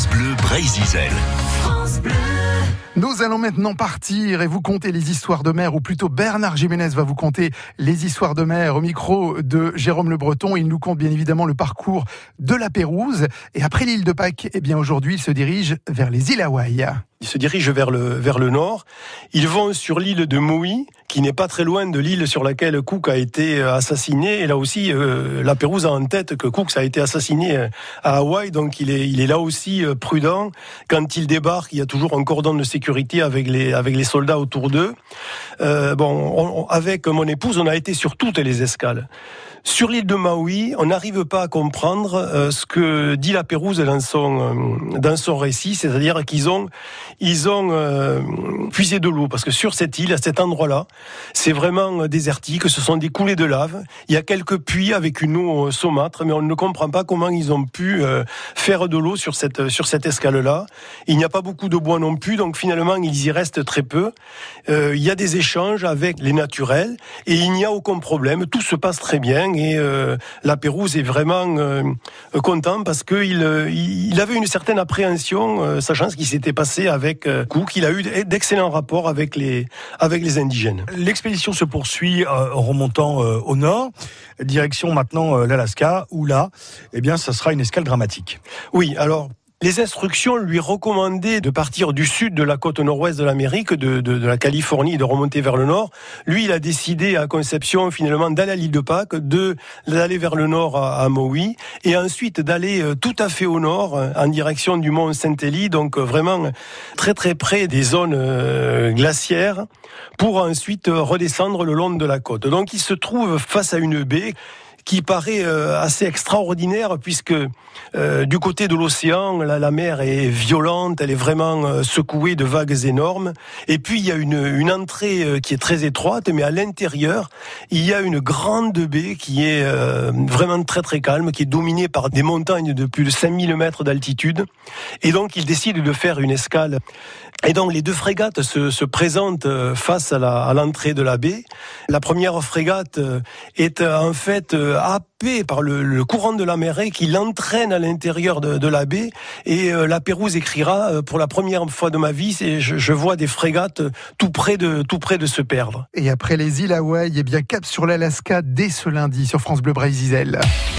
France Bleu Brésil. Nous allons maintenant partir et vous conter les histoires de mer, ou plutôt Bernard Jiménez va vous conter les histoires de mer au micro de Jérôme Le Breton. Il nous compte bien évidemment le parcours de la Pérouse. Et après l'île de Pâques, eh bien aujourd'hui, il se dirige vers les îles Hawaï. Ils se dirigent vers le, vers le nord. Ils vont sur l'île de Maui, qui n'est pas très loin de l'île sur laquelle Cook a été assassiné. Et là aussi, euh, la Pérouse a en tête que Cook a été assassiné euh, à Hawaï, donc il est, il est là aussi euh, prudent. Quand il débarque, il y a toujours un cordon de sécurité avec les, avec les soldats autour d'eux. Euh, bon, avec mon épouse, on a été sur toutes les escales. Sur l'île de Maui, on n'arrive pas à comprendre euh, ce que dit la Pérouse dans son, euh, dans son récit, c'est-à-dire qu'ils ont, ils ont euh, puisé de l'eau, parce que sur cette île, à cet endroit-là, c'est vraiment désertique, ce sont des coulées de lave, il y a quelques puits avec une eau saumâtre, mais on ne comprend pas comment ils ont pu faire de l'eau sur cette, sur cette escale-là. Il n'y a pas beaucoup de bois non plus, donc finalement, ils y restent très peu. il y a des échanges avec les naturels, et il n'y a aucun problème, tout se passe très bien, et euh, la Pérouse est vraiment euh, content parce qu'il euh, il avait une certaine appréhension, sachant ce qui s'était passé avec Cook. Il a eu d'excellents rapports avec les, avec les indigènes. L'expédition se poursuit en remontant au nord, direction maintenant l'Alaska, où là, eh bien, ça sera une escale dramatique. Oui, alors les instructions lui recommandaient de partir du sud de la côte nord-ouest de l'Amérique, de, la Californie, de remonter vers le nord. Lui, il a décidé à Conception finalement d'aller à l'île de Pâques, de d'aller vers le nord à, à Maui, et ensuite d'aller euh, tout à fait au nord, euh, en direction du mont Saint-Élie, donc euh, vraiment très très près des zones glaciaires, pour ensuite redescendre le long de la côte. Donc il se trouve face à une baie qui paraît euh, assez extraordinaire puisque euh, du côté de l'océan, la, mer est violente, elle est vraiment euh, secouée de vagues énormes. Et puis il y a une, une entrée qui est très étroite, mais à l'intérieur, il y a une grande baie qui est vraiment très très calme, qui est dominée par des montagnes de plus de 5000 mètres d'altitude. Et donc il décide de faire une escale. Et donc les deux frégates se, se présentent face à l'entrée de la baie. La première frégate est en fait happé par le, courant de la mer qui l'entraîne à l'intérieur de, la baie. Et euh, la Pérouse écrira euh, pour la première fois de ma vie, je, je, vois des frégates tout près de tout près de se perdre. Et après les îles Hawaï, et eh bien cap sur l'Alaska dès ce lundi sur France Bleu Brésil.